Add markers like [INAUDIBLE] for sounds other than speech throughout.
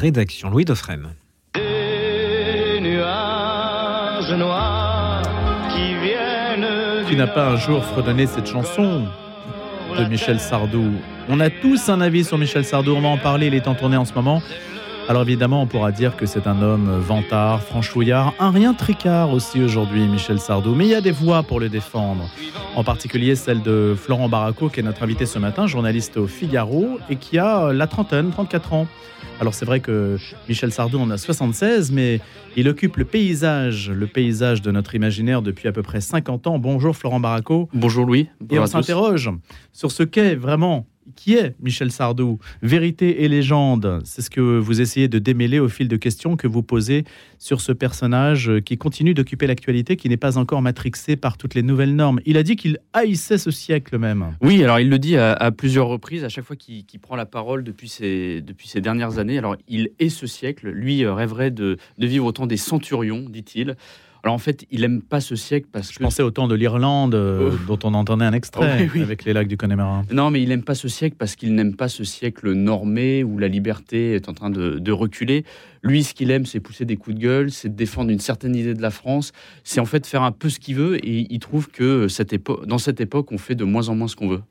rédaction. Louis Dauphren. Tu n'as pas un jour fredonné cette chanson de Michel Sardou. On a tous un avis sur Michel Sardou, on va en parler, il est en tournée en ce moment. Alors évidemment, on pourra dire que c'est un homme vantard, franchouillard, un rien tricard aussi aujourd'hui, Michel Sardou. Mais il y a des voix pour le défendre. En particulier celle de Florent Baraco, qui est notre invité ce matin, journaliste au Figaro, et qui a la trentaine, 34 ans. Alors c'est vrai que Michel Sardou en a 76, mais il occupe le paysage, le paysage de notre imaginaire depuis à peu près 50 ans. Bonjour Florent Baraco. Bonjour Louis. et on s'interroge sur ce qu'est vraiment qui est Michel Sardou? Vérité et légende, c'est ce que vous essayez de démêler au fil de questions que vous posez sur ce personnage qui continue d'occuper l'actualité, qui n'est pas encore matrixé par toutes les nouvelles normes. Il a dit qu'il haïssait ce siècle même. Oui, alors il le dit à, plusieurs reprises, à chaque fois qu'il prend la parole depuis ces, depuis ces dernières années. Alors il est ce siècle, lui euh, rêverait de, de vivre autant des centurions, dit-il. Alors en fait, il aime pas ce siècle parce que. Je pensais au temps de l'Irlande, euh, dont on entendait un extrait [LAUGHS] avec les lacs du Connemara. Non, mais il n'aime pas ce siècle parce qu'il n'aime pas ce siècle normé où la liberté est en train de, reculer. Lui, ce qu'il aime, c'est pousser des coups de gueule, c'est défendre une certaine idée de la France, c'est en fait faire un peu ce qu'il veut et il trouve que cette dans cette époque, on fait de moins en moins ce qu'on veut.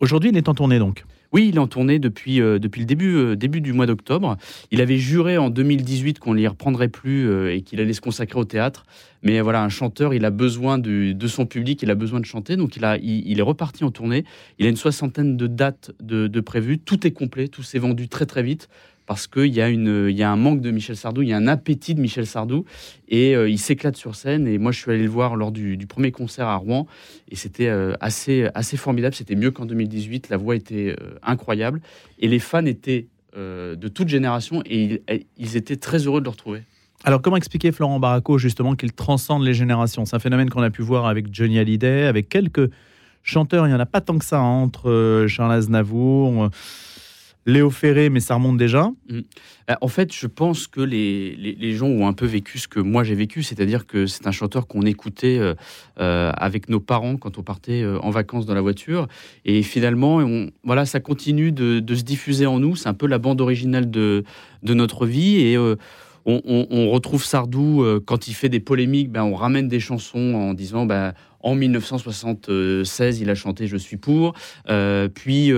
Aujourd'hui, il est en tournée donc oui, il est en tournée depuis, euh, depuis le début, euh, début du mois d'octobre. Il avait juré en 2018 qu'on ne l'y reprendrait plus euh, et qu'il allait se consacrer au théâtre. Mais voilà, un chanteur, il a besoin de, son public, il a besoin de chanter. Donc il, a, il, est reparti en tournée. Il a une soixantaine de dates de, de prévues. Tout est complet, tout s'est vendu très très vite parce qu'il y, a y a un manque de Michel Sardou, il y a un appétit de Michel Sardou, et euh, il s'éclate sur scène. Et moi, je suis allé le voir lors du, premier concert à Rouen, et c'était euh, assez, assez formidable. C'était mieux qu'en 2018, la voix était euh, incroyable, et les fans étaient de toute génération, et ils, étaient très heureux de le retrouver. Alors, comment expliquer, Florent Baraco, justement, qu'il transcende les générations? C'est un phénomène qu'on a pu voir avec Johnny Hallyday, avec quelques chanteurs. Il n'y en a pas tant que ça hein, entre Charles Aznavour. Léo Ferré, mais ça remonte déjà. Mm. Bah, en fait, je pense que les, les, gens ont un peu vécu ce que moi j'ai vécu, c'est-à-dire que c'est un chanteur qu'on écoutait euh, euh, avec nos parents quand on partait euh, en vacances dans la voiture. Et finalement, on, voilà, ça continue de, se diffuser en nous. C'est un peu la bande originale de, de notre vie. Et on, retrouve Sardou quand il fait des polémiques, ben, on ramène des chansons en disant ben, en 1976, il a chanté Je suis pour. puis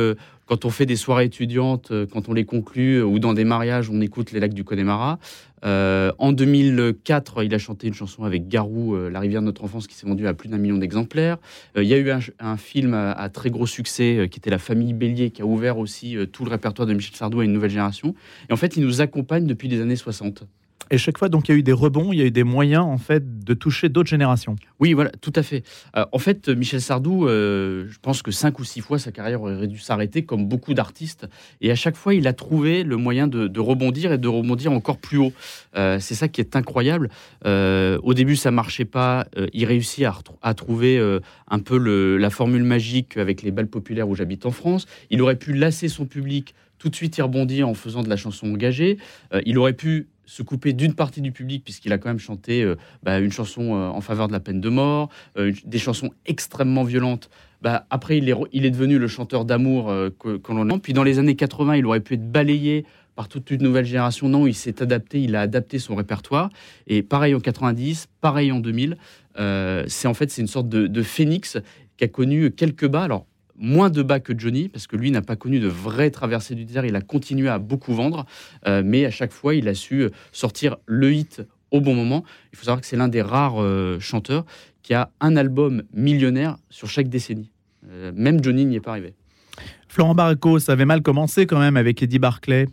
quand on fait des soirées étudiantes, euh, quand on les conclut, euh, ou dans des mariages, on écoute les lacs du Connemara. Euh, en 2004, il a chanté une chanson avec Garou, La rivière de notre enfance, qui s'est vendue à plus d'un million d'exemplaires. il y a eu un, film à, très gros succès qui était La famille Bélier, qui a ouvert aussi tout le répertoire de Michel Sardou à une nouvelle génération. Et en fait, il nous accompagne depuis les années 60. Et chaque fois, donc, il y a eu des rebonds, il y a eu des moyens, en fait, de toucher d'autres générations. Oui, voilà, tout à fait. Euh, en fait, Michel Sardou, euh, je pense que cinq ou six fois, sa carrière aurait dû s'arrêter, comme beaucoup d'artistes. Et à chaque fois, il a trouvé le moyen de, rebondir et de rebondir encore plus haut. Euh, c'est ça qui est incroyable. au début, ça marchait pas. il réussit à, trouver un peu la formule magique avec les balles populaires où j'habite en France. Il aurait pu lasser son public tout de suite y rebondir en faisant de la chanson engagée. il aurait pu se couper d'une partie du public, puisqu'il a quand même chanté euh, bah, une chanson euh, en faveur de la peine de mort, euh, des chansons extrêmement violentes. Bah, après, il est, devenu le chanteur d'amour que, l'on a. Puis dans les années 80, il aurait pu être balayé par toute une nouvelle génération. Non, il s'est adapté, il a adapté son répertoire. Et pareil en 90, pareil en 2000. c'est en fait c'est une sorte de, de phénix qui a connu quelques bas. Alors moins de bas que Johnny, parce que lui n'a pas connu de vraie traversée du désert, il a continué à beaucoup vendre, euh, mais à chaque fois, il a su sortir le hit au bon moment. Il faut savoir que c'est l'un des rares euh, chanteurs qui a un album millionnaire sur chaque décennie. Euh, même Johnny n'y est pas arrivé. Florent Barco, ça avait mal commencé quand même avec Eddie Barclay.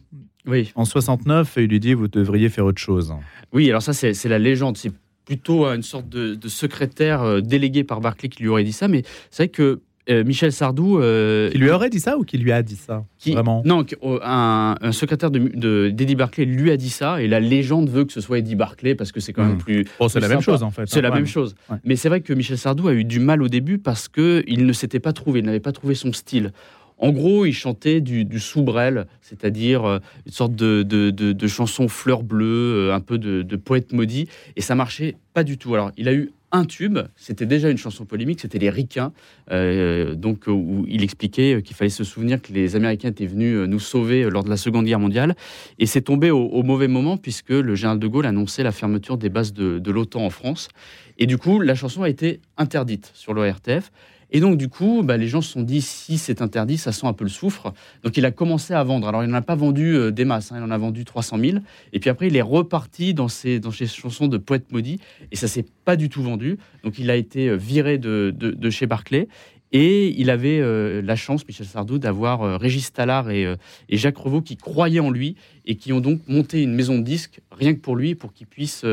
Oui. En 69, il lui dit vous devriez faire autre chose. Oui, alors ça c'est la légende. C'est plutôt une sorte de, de secrétaire délégué par Barclay qui lui aurait dit ça. Mais c'est vrai que euh, Michel Sardou. Euh, qui lui aurait dit ça ou qui lui a dit ça Vraiment Non, oh, un, secrétaire de, d'Eddie Barclay lui a dit ça et la légende veut que ce soit Eddie Barclay parce que c'est quand même hmm. plus. Oh, c'est la même chose en fait. C'est la même chose. Mais c'est vrai que Michel Sardou a eu du mal au début parce qu'il ne s'était pas trouvé, il n'avait pas trouvé son style. En gros, il chantait du, du soubrel, c'est-à-dire euh, une sorte de, de, de, chanson fleur bleue, un peu de, poète maudit, et ça marchait pas du tout. Alors, il a eu un tube. C'était déjà une chanson polémique, c'était Les Ricains, euh, donc, où il expliquait qu'il fallait se souvenir que les Américains étaient venus nous sauver lors de la Seconde Guerre mondiale. Et c'est tombé au, mauvais moment, puisque le général de Gaulle annonçait la fermeture des bases de, de l'OTAN en France. Et du coup, la chanson a été interdite sur l'ORTF. Et donc, du coup, bah, les gens se sont dit, si c'est interdit, ça sent un peu le soufre. Donc, il a commencé à vendre. Alors, il n'en a pas vendu euh, des masses, hein. il en a vendu 300 000. Et puis après, il est reparti dans ses, dans chansons de poète maudit. Et ça s'est pas du tout vendu. Donc, il a été euh, viré de, de chez Barclay. Et il avait euh, la chance, Michel Sardou, d'avoir euh, Régis Tallard euh, et, Jacques Revaux qui croyaient en lui et qui ont donc monté une maison de disques rien que pour lui, pour qu'il puisse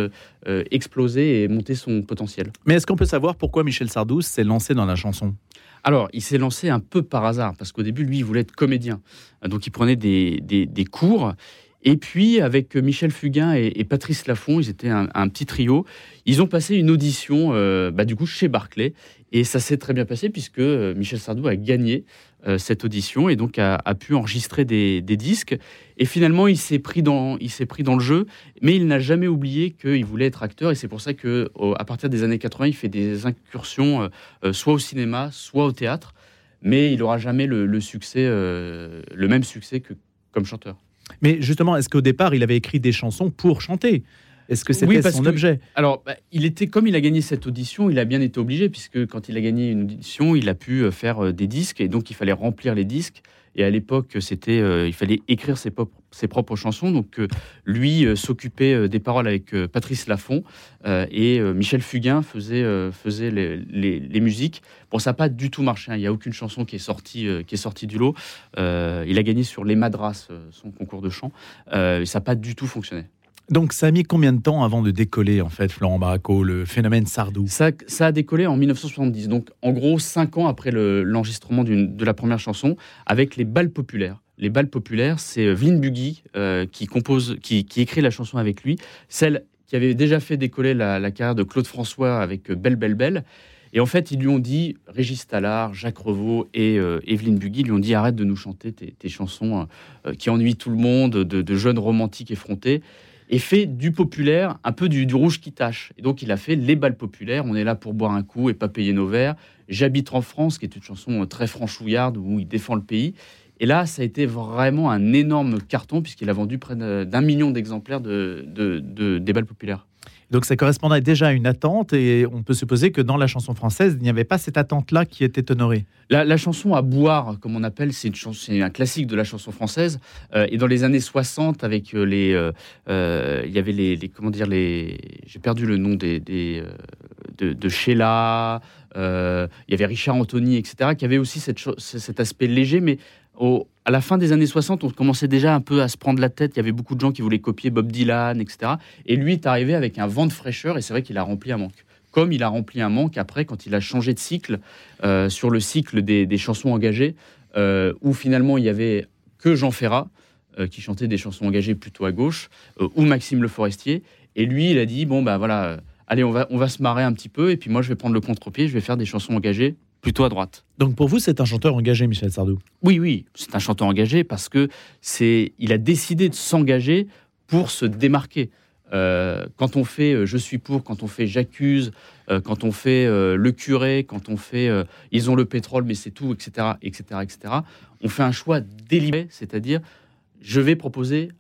exploser et monter son potentiel. Mais est-ce qu'on peut savoir pourquoi Michel Sardou s'est lancé dans la chanson? Alors, il s'est lancé un peu par hasard, parce qu'au début, lui, il voulait être comédien. Donc, il prenait des, des cours. Et puis, avec Michel Fugain et, Patrice Laffont, ils étaient un, petit trio. Ils ont passé une audition, euh, bah, du coup, chez Barclay. Et ça s'est très bien passé puisque euh, Michel Sardou a gagné euh, cette audition et donc a, pu enregistrer des, disques. Et finalement, il s'est pris dans, pris dans le jeu, mais il n'a jamais oublié qu'il voulait être acteur. Et c'est pour ça que, à partir des années 80, il fait des incursions, soit au cinéma, soit au théâtre. Mais il n'aura jamais le, succès, le même succès que comme chanteur. Mais justement, est-ce qu'au départ, il avait écrit des chansons pour chanter? Est-ce que c'était son objet? Alors, bah, il était comme il a gagné cette audition, il a bien été obligé puisque quand il a gagné une audition, il a pu euh, faire euh, des disques et donc il fallait remplir les disques. Et à l'époque, c'était, euh, il fallait écrire ses, propres chansons. Donc, lui s'occupait des paroles avec Patrice Laffont et Michel Fugain faisait, les, musiques. Bon, ça n'a pas du tout marché. Hein. Il n'y a aucune chanson qui est sortie, qui est sortie du lot. il a gagné sur Les Madras, son concours de chant. ça n'a pas du tout fonctionné. Donc ça a mis combien de temps avant de décoller, en fait, Florent Baraco, le phénomène Sardou? Ça, a décollé en 1970, donc en gros cinq ans après l'enregistrement de la première chanson, avec les balles populaires. Les balles populaires, c'est euh, Vline Buggy euh, qui, compose, qui, écrit la chanson avec lui, celle qui avait déjà fait décoller la, carrière de Claude François avec euh, Belle Belle Belle. Et en fait, ils lui ont dit, Régis Tallard, Jacques Revaux et Evelyne Buggy lui ont dit arrête de nous chanter tes, chansons qui ennuient tout le monde, de, de jeunes romantiques effrontés et fait du populaire un peu du, rouge qui tâche. Et donc il a fait les balles populaires, on est là pour boire un coup et pas payer nos verres. J'habite en France, qui est une chanson très franchouillarde où il défend le pays. Et là, ça a été vraiment un énorme carton puisqu'il a vendu près d'un million d'exemplaires de, des balles populaires. Donc ça correspondait déjà à une attente et on peut supposer que dans la chanson française, il n'y avait pas cette attente-là qui était honorée. La, chanson à boire, comme on appelle, c'est un classique de la chanson française. Euh, et dans les années 60, avec euh, les, euh, il y avait les, comment dire les, j'ai perdu le nom des, des de, de, Sheila, il y avait Richard Anthony, etc., qui avait aussi cette, cet aspect léger, mais à la fin des années 60, on commençait déjà un peu à se prendre la tête. Il y avait beaucoup de gens qui voulaient copier Bob Dylan, etc. Et lui est arrivé avec un vent de fraîcheur et c'est vrai qu'il a rempli un manque. Comme il a rempli un manque après quand il a changé de cycle euh, sur le cycle des, chansons engagées, euh, où finalement il y avait que Jean Ferrat euh, qui chantait des chansons engagées plutôt à gauche, ou Maxime Le Forestier. Et lui, il a dit bon ben voilà, allez on va on va se marrer un petit peu et puis moi je vais prendre le contre-pied, je vais faire des chansons engagées plutôt à droite. Donc pour vous, c'est un chanteur engagé, Michel Sardou? Oui, oui, c'est un chanteur engagé parce que c'est, il a décidé de s'engager pour se démarquer. Euh, quand on fait euh, Je suis pour, quand on fait J'accuse, euh, quand on fait Le curé, quand on fait Ils ont le pétrole, mais c'est tout, etc., etc., etc., on fait un choix délibéré, c'est-à-dire je vais proposer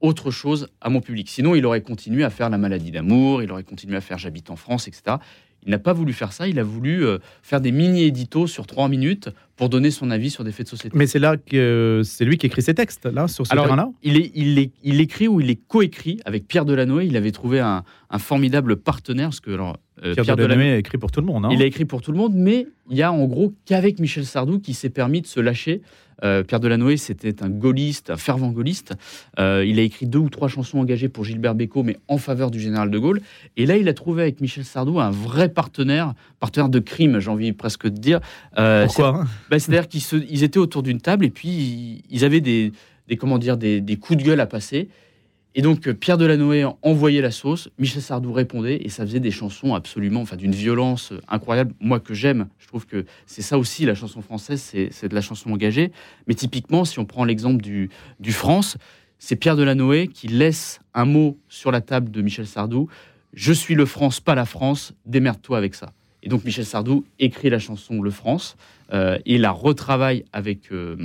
autre chose à mon public. Sinon, il aurait continué à faire La maladie d'amour, il aurait continué à faire J'habite en France, etc. Il n'a pas voulu faire ça, il a voulu euh, faire des mini-éditos sur trois minutes pour donner son avis sur des faits de société. Mais c'est là que c'est lui qui écrit ses textes, là, sur ce terrain-là il, est, il, il écrit ou il est coécrit avec Pierre Delanoë. Il avait trouvé un, formidable partenaire, parce que alors, euh, Pierre, Delanoë a écrit pour tout le monde. Hein. il a écrit pour tout le monde, mais il y a en gros qu'avec Michel Sardou qui s'est permis de se lâcher euh, Pierre Delanoë, c'était un gaulliste, un fervent gaulliste. Euh, il a écrit deux ou trois chansons engagées pour Gilbert Bécaud, mais en faveur du général de Gaulle. Et là, il a trouvé avec Michel Sardou un vrai partenaire, partenaire de crime, j'ai envie presque de dire. Euh, Pourquoi bah, C'est-à-dire qu'ils étaient autour d'une table et puis ils avaient des, comment dire, des coups de gueule à passer. Et donc Pierre Delanoë envoyait la sauce, Michel Sardou répondait, et ça faisait des chansons absolument, enfin d'une violence incroyable. Moi que j'aime, je trouve que c'est ça aussi la chanson française, c'est de la chanson engagée. Mais typiquement, si on prend l'exemple du, du France, c'est Pierre Delanoë qui laisse un mot sur la table de Michel Sardou, Je suis le France, pas la France, démerde-toi avec ça. Et donc Michel Sardou écrit la chanson Le France euh, et la retravaille avec, euh,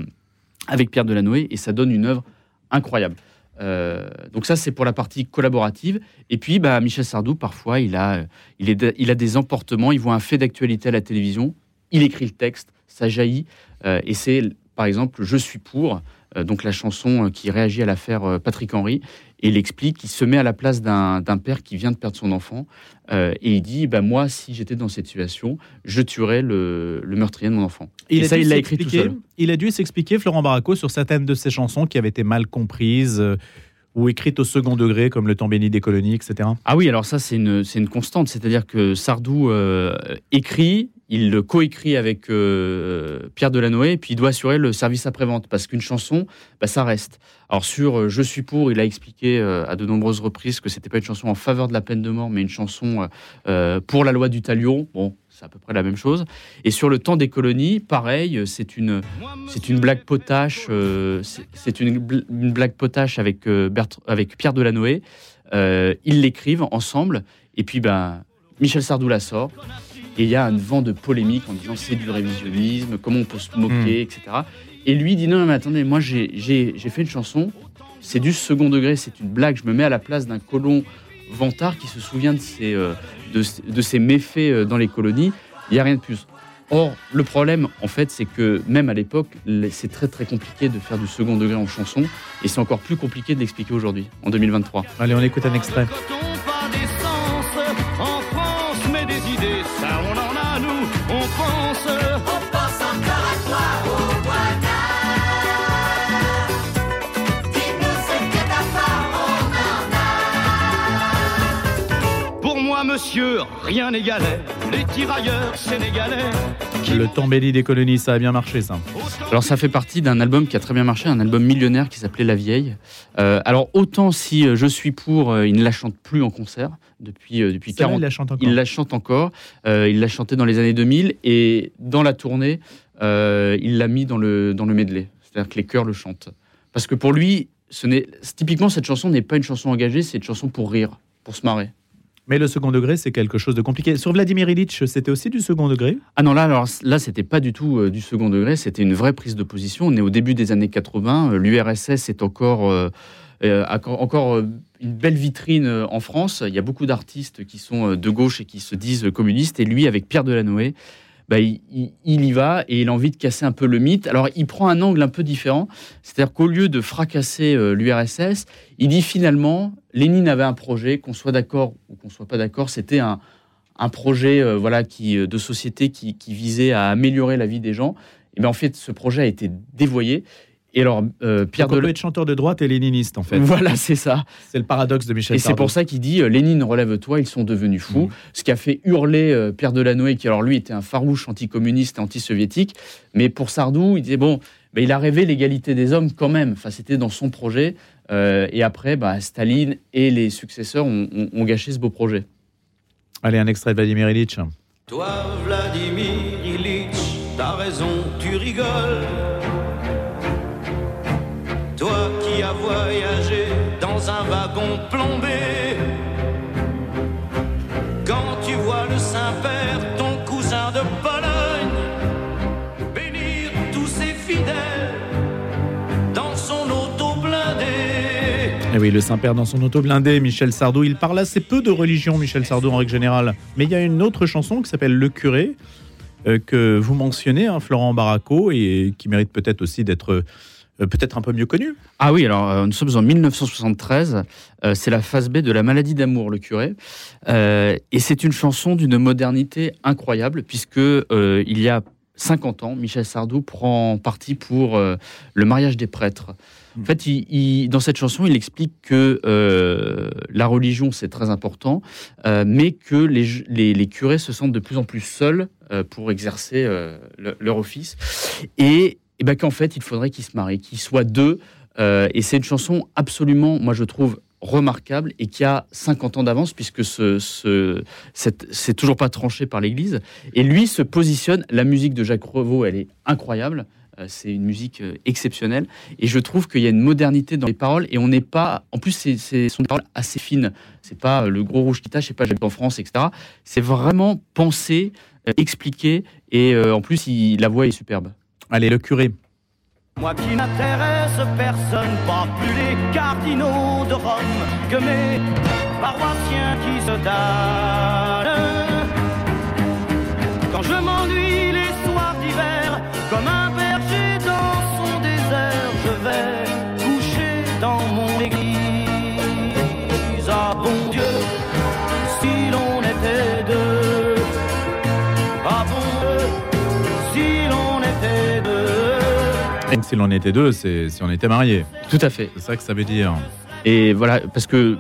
avec Pierre Delanoë et ça donne une œuvre incroyable. Euh, donc ça, c'est pour la partie collaborative. Et puis, bah, Michel Sardou, parfois, il a, est, il a des emportements, il voit un fait d'actualité à la télévision, il écrit le texte, ça jaillit. et c'est, par exemple, Je suis pour, donc la chanson qui réagit à l'affaire Patrick Henry. Et il explique, il se met à la place d'un père qui vient de perdre son enfant. Euh, et il dit bah, Moi, si j'étais dans cette situation, je tuerais le, meurtrier de mon enfant. Et, ça, il l'a écrit tout seul. Il a dû s'expliquer, Florent Barraco, sur certaines de ses chansons qui avaient été mal comprises. Ou écrites au second degré, comme Le temps béni des colonies, etc. Ah oui, alors ça, c'est une, une constante. C'est-à-dire que Sardou euh, écrit, il le coécrit avec euh, Pierre Delanoë, puis il doit assurer le service après-vente, parce qu'une chanson, bah, ça reste. Alors sur euh, Je suis pour, il a expliqué à de nombreuses reprises que c'était pas une chanson en faveur de la peine de mort, mais une chanson pour la loi du talion. Bon, c'est à peu près la même chose. Et sur le temps des colonies, pareil, c'est une, c'est une blague potache, c'est une, blague potache avec, avec Pierre Delanoë. ils l'écrivent ensemble, et puis ben, Michel Sardou la sort. Et il y a un vent de polémique en disant c'est du révisionnisme, comment on peut se moquer, hmm. etc. Et lui dit non, mais attendez, moi j'ai fait une chanson, c'est du second degré, c'est une blague, je me mets à la place d'un colon vantard qui se souvient de ses, euh, de, ses méfaits euh, dans les colonies, il n'y a rien de plus. Or, le problème, en fait, c'est que même à l'époque, c'est très très compliqué de faire du second degré en chanson, et c'est encore plus compliqué de l'expliquer aujourd'hui, en 2023. Allez, on écoute un extrait. Monsieur, rien n'égalait. Les tirailleurs sénégalais. Le Tambéli des colonies, ça a bien marché, ça. Alors, ça fait partie d'un album qui a très bien marché, un album millionnaire qui s'appelait La Vieille. Euh, alors, autant si euh, je suis pour, euh, il ne la chante plus en concert depuis, depuis 40 ans. Il la chante encore. Il la chante encore. il l'a chanté dans les années 2000 et dans la tournée, il l'a mis dans le, dans le medley. C'est-à-dire que les chœurs le chantent. Parce que pour lui, ce typiquement, cette chanson n'est pas une chanson engagée, c'est une chanson pour rire, pour se marrer. Mais le second degré, c'est quelque chose de compliqué. Sur Vladimir Ilitch, c'était aussi du second degré? Ah non, là, alors, là c'était pas du tout euh, du second degré, c'était une vraie prise de position. On est au début des années 80, euh, l'URSS est encore, euh, encore une belle vitrine en France. Il y a beaucoup d'artistes qui sont de gauche et qui se disent communistes, et lui, avec Pierre Delanoë, bah, il, y va et il a envie de casser un peu le mythe. Alors il prend un angle un peu différent, c'est-à-dire qu'au lieu de fracasser euh, l'URSS, il dit finalement, Lénine avait un projet, qu'on soit d'accord ou qu'on soit pas d'accord, c'était un, projet euh, voilà, qui, euh, de société qui, visait à améliorer la vie des gens. Et bien en fait, ce projet a été dévoyé. Et alors, euh, Pierre peut être chanteur de droite et léniniste, en fait. [LAUGHS] Voilà, c'est ça. C'est le paradoxe de Michel Et c'est pour ça qu'il dit euh, Lénine, relève-toi, ils sont devenus fous. Mmh. Ce qui a fait hurler euh, Pierre Delanoë, qui alors lui était un farouche anticommuniste et anti-soviétique. Mais pour Sardou, il disait bon, bah, il a rêvé l'égalité des hommes quand même. Enfin, c'était dans son projet. et après, bah, Staline et les successeurs ont, gâché ce beau projet. Allez, un extrait de Vladimir Ilitch. Toi, Vladimir Ilitch, t'as raison, tu rigoles. Voyagé dans un wagon plombé, quand tu vois le Saint-Père, ton cousin de Pologne, bénir tous ses fidèles dans son auto blindé. Eh oui, le Saint-Père dans son auto blindé, Michel Sardou, il parle assez peu de religion, Michel Sardou en règle générale. Mais il y a une autre chanson qui s'appelle Le Curé, euh, que vous mentionnez, hein, Florent Barraco, et qui mérite peut-être aussi d'être peut-être un peu mieux connu. Ah oui, alors euh, nous sommes en 1973, euh, c'est la phase B de La maladie d'amour, le curé, et c'est une chanson d'une modernité incroyable, puisque il y a 50 ans, Michel Sardou prend parti pour le mariage des prêtres. En hmm. fait, il, dans cette chanson, il explique que la religion, c'est très important, mais que les, les, curés se sentent de plus en plus seuls pour exercer leur office. Et et ben qu'en fait, il faudrait qu'ils se marient, qu'ils soient deux. Euh, et c'est une chanson absolument, moi je trouve, remarquable et qui a 50 ans d'avance puisque ce, ce c'est toujours pas tranché par l'Église. Et lui se positionne, la musique de Jacques Revaux, elle est incroyable. Euh, c'est une musique euh, exceptionnelle. Et je trouve qu'il y a une modernité dans les paroles. Et on n'est pas. En plus, c'est, sont des paroles assez fines. C'est pas le gros rouge qui tâche, c'est pas J'habite en France, etc. C'est vraiment pensé, expliqué. Et en plus, la voix est superbe. Allez, le curé. Moi qui n'intéresse personne, pas plus les cardinaux de Rome que mes paroissiens qui se donnent. Quand je m'ennuie si l'on était deux, c'est si on était mariés. Tout à fait. C'est ça que ça veut dire. Et voilà, parce que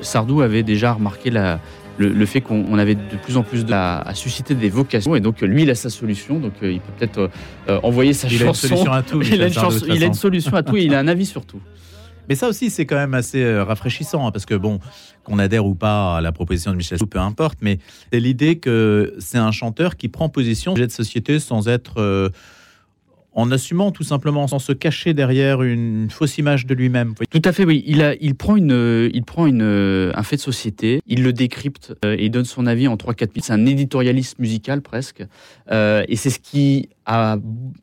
Sardou avait déjà remarqué la, le, le fait qu'on on avait de plus en plus de, à, à susciter des vocations. Et donc, lui, il a sa solution. Donc, euh, il peut peut-être euh, euh, envoyer sa Il a une chanson. solution à tout. [LAUGHS] il, a une toute il a une solution à tout et il a un avis sur tout. [LAUGHS] Mais ça aussi, c'est quand même assez euh, rafraîchissant, hein, parce que bon, qu'on adhère ou pas à la proposition de Michel Sardou, peu importe, mais c'est l'idée que c'est un chanteur qui prend position sur de société sans être. En assumant tout simplement, sans se cacher derrière une fausse image de lui-même. Tout à fait, oui. Il, a, il prend, une, il prend une, un fait de société, il le décrypte euh, et donne son avis en 3-4 minutes. C'est un éditorialiste musical presque. Euh, et c'est ce qui a,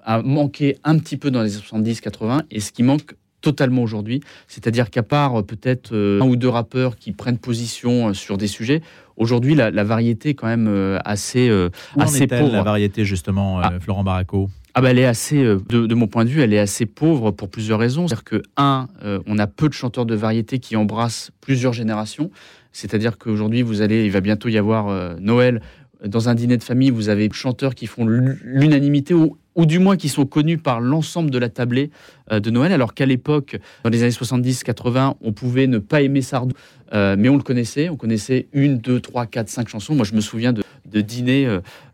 a manqué un petit peu dans les 70-80 et ce qui manque totalement aujourd'hui. C'est-à-dire qu'à part euh, peut-être un ou deux rappeurs qui prennent position sur des sujets, aujourd'hui la, la variété est quand même assez, Où en assez pauvre. la variété, justement, Ah. Florent Baraco Ah bah elle est assez, euh, de, mon point de vue, elle est assez pauvre pour plusieurs raisons. C'est-à-dire que, un, euh, on a peu de chanteurs de variété qui embrassent plusieurs générations. C'est-à-dire qu'aujourd'hui, vous allez, il va bientôt y avoir euh, Noël. Dans un dîner de famille, vous avez chanteurs qui font l'u- l'unanimité ou, ou du moins qui sont connus par l'ensemble de la tablée euh, de Noël, alors qu'à l'époque, dans les années 70-80, on pouvait ne pas aimer Sardou, euh, mais on le connaissait. On connaissait une, deux, trois, quatre, cinq chansons. Moi, je me souviens de, de dîner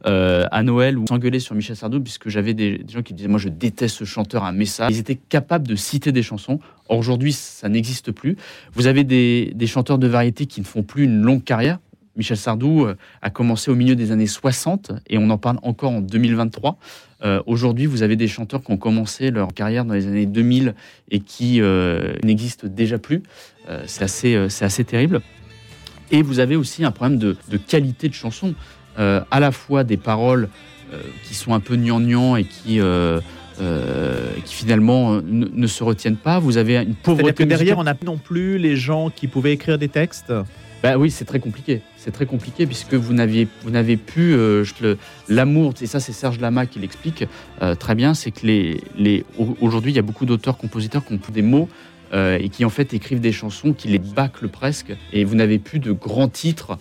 euh, à Noël où s'engueuler sur Michel Sardou, puisque j'avais des, gens qui disaient Moi, je déteste ce chanteur, un message. Ils étaient capables de citer des chansons. Aujourd'hui, ça n'existe plus. Vous avez des, des chanteurs de variété qui ne font plus une longue carrière. Michel Sardou euh, a commencé au milieu des années 60 et on en parle encore en 2023. Euh, Aujourd'hui, vous avez des chanteurs qui ont commencé leur carrière dans les années 2000 et qui euh, n'existent déjà plus. Euh, c'est assez, c'est assez terrible. Et vous avez aussi un problème de, de qualité de chanson, à la fois des paroles qui sont un peu gnangnan et qui, euh, qui finalement euh, ne, ne se retiennent pas. Vous avez une C'est-à-dire pauvreté que derrière, musicale. on n'a non plus les gens qui pouvaient écrire des textes? Bah oui, c'est très compliqué. C'est très compliqué puisque vous n'aviez vous n'avez plus euh, l'amour. Et ça, c'est Serge Lama qui l'explique euh, très bien. C'est que les, les au- aujourd'hui, il y a beaucoup d'auteurs-compositeurs qui ont des mots euh, et qui en fait écrivent des chansons qui les bâclent presque. Et vous n'avez plus de grands titres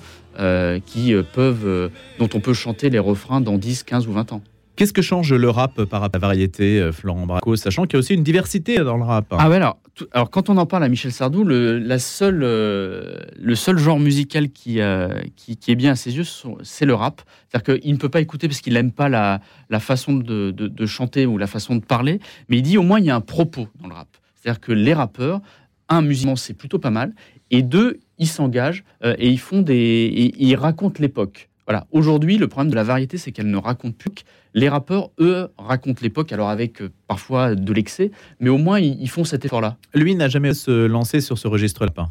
qui peuvent dont on peut chanter les refrains dans 10, 15 ou 20 ans. Qu'est-ce que change le rap par rapport à la variété, Florent Baraco, sachant qu'il y a aussi une diversité dans le rap? Ah ouais, alors, alors quand on en parle à Michel Sardou, le, la seule, euh, le seul genre musical qui, euh, qui, qui est bien à ses yeux, c'est le rap. C'est-à-dire qu'il ne peut pas écouter parce qu'il n'aime pas la, la façon de, de- chanter ou la façon de parler, mais il dit au moins il y a un propos dans le rap. C'est-à-dire que les rappeurs, un, musicalement, c'est plutôt pas mal, et deux, ils s'engagent euh, et font des, et ils racontent l'époque. Voilà. Aujourd'hui, le problème de la variété, c'est qu'elle ne raconte plus. que Les rappeurs, eux, racontent l'époque, alors avec euh, parfois de l'excès, mais au moins ils, ils font cet effort-là. Lui n'a jamais se lancé sur ce registre-là.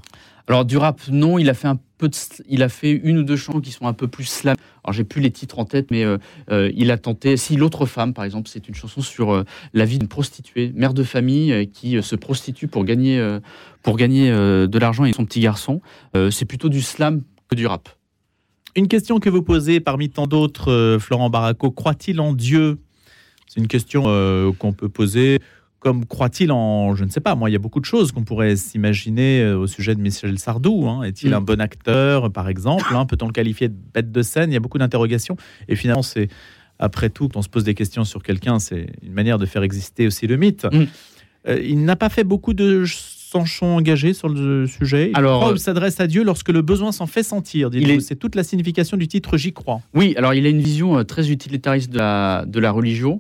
Alors du rap, non, il a fait un peu, de, il a fait une ou deux chansons qui sont un peu plus slam. Alors j'ai plus les titres en tête, mais euh, euh, il a tenté. Si l'autre femme, par exemple, c'est une chanson sur la vie d'une prostituée, mère de famille qui se prostitue pour gagner, pour gagner de l'argent et son petit garçon. C'est plutôt du slam que du rap. Une question que vous posez parmi tant d'autres, euh, Florent Baraco, croit-il en Dieu? C'est une question euh, qu'on peut poser comme croit-il en, je ne sais pas, moi, il y a beaucoup de choses qu'on pourrait s'imaginer euh, au sujet de Michel Sardou. hein. Est-il Mm. un bon acteur, par exemple hein? Peut-on le qualifier de bête de scène? Il y a beaucoup d'interrogations. Et finalement, c'est après tout, quand on se pose des questions sur quelqu'un, c'est une manière de faire exister aussi le mythe. Mm. Euh, il n'a pas fait beaucoup de chansons engagées sur le sujet. Il Alors, croit euh, s'adresse à Dieu lorsque le besoin s'en fait sentir. Est- C'est toute la signification du titre J'y crois. Oui, alors il a une vision euh, très utilitariste de la, de la religion.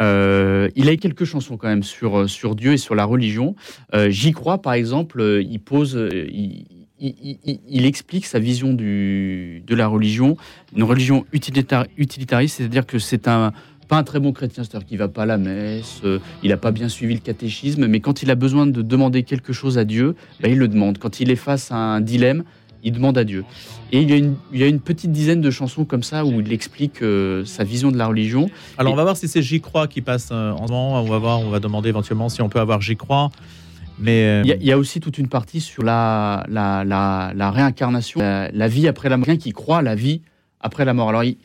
Euh, il a quelques chansons quand même sur, sur Dieu et sur la religion. Euh, J'y crois, par exemple, il pose, il, il- il- il explique sa vision du, de la religion, une religion utilitar- utilitariste, c'est-à-dire que c'est un pas un très bon chrétien, c'est-à-dire qu'il va pas à la messe, euh, il n'a pas bien suivi le catéchisme, mais quand il a besoin de demander quelque chose à Dieu, ben, il le demande. Quand il est face à un dilemme, il demande à Dieu. Et il y, a une, il y a une petite dizaine de chansons comme ça où il explique euh, sa vision de la religion. Alors Et- on va voir si c'est J'y crois qui passe euh, en ce moment. On va voir, on va demander éventuellement si on peut avoir J'y crois. Mais euh, Il y, a, il y a aussi toute une partie sur la, la, la, la réincarnation, la, la vie après la mort. Quelqu'un qui croit à la vie après la mort. Alors, il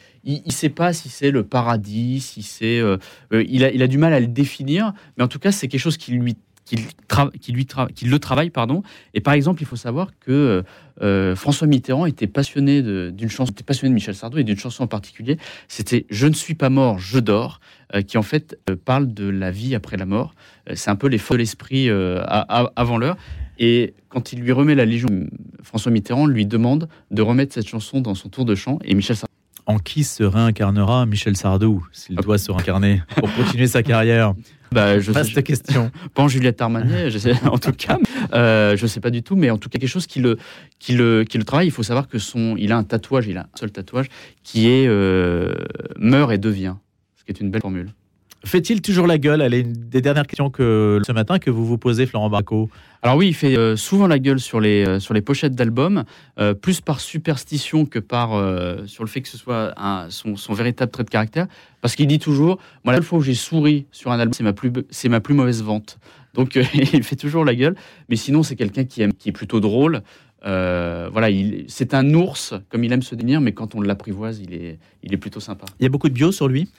ne sait pas si c'est le paradis, si c'est. euh, euh, il, a, il du mal à le définir, mais en tout cas, c'est quelque chose qui lui. Qui, tra- qui lui tra- qui le travaille, pardon. Et par exemple, il faut savoir que euh, François Mitterrand était passionné d'une chanson, était passionné de Michel Sardou et d'une chanson en particulier. C'était Je ne suis pas mort, je dors, qui en fait parle de la vie après la mort. C'est un peu les feux de l'esprit avant l'heure. Et quand il lui remet la Légion, François Mitterrand lui demande de remettre cette chanson dans son tour de chant. Et Michel Sardou, en qui se réincarnera Michel Sardou s'il doit se réincarner pour continuer sa carrière? [LAUGHS] Bah, je sais, Vaste question. [LAUGHS] pas en Juliette Armanet, je sais, [LAUGHS] en tout cas, euh, je sais pas du tout, mais en tout cas quelque chose qui le, qui le, qui le travaille. Il faut savoir que son, il a un tatouage, il a un seul tatouage qui est euh, meurt et devient, ce qui est une belle formule. Fait-il toujours la gueule Elle est une des dernières questions que ce matin que vous vous posez, Florent Barco. Alors oui, il fait euh, souvent la gueule sur les, euh, sur les pochettes d'albums, euh, plus par superstition que par sur le fait que ce soit un- son, son véritable trait de caractère, parce qu'il dit toujours, moi la seule fois où j'ai souri sur un album, c'est ma plus, c'est ma plus mauvaise vente. Donc [LAUGHS] il fait toujours la gueule, mais sinon c'est quelqu'un qui aime, qui est plutôt drôle. Euh, voilà, il- c'est un ours comme il aime se définir, mais quand on l'apprivoise, il est, il est plutôt sympa. Il y a beaucoup de bio sur lui?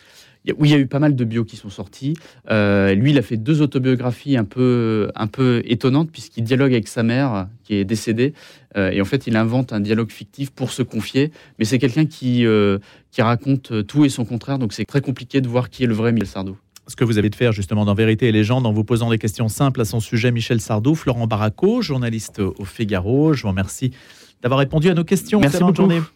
Oui, il y a eu pas mal de bios qui sont sortis. Euh, lui, il a fait deux autobiographies un peu, un peu étonnantes, puisqu'il dialogue avec sa mère, qui est décédée. Euh, et en fait, il invente un dialogue fictif pour se confier. Mais c'est quelqu'un qui, euh, qui raconte tout et son contraire. Donc, c'est très compliqué de voir qui est le vrai Michel Sardou. Ce que vous avez de faire justement dans Vérité et Légende en vous posant des questions simples à son sujet, Michel Sardou, Florent Barraco, journaliste au Figaro. Je vous remercie d'avoir répondu à nos questions. Merci Excellente beaucoup. journée.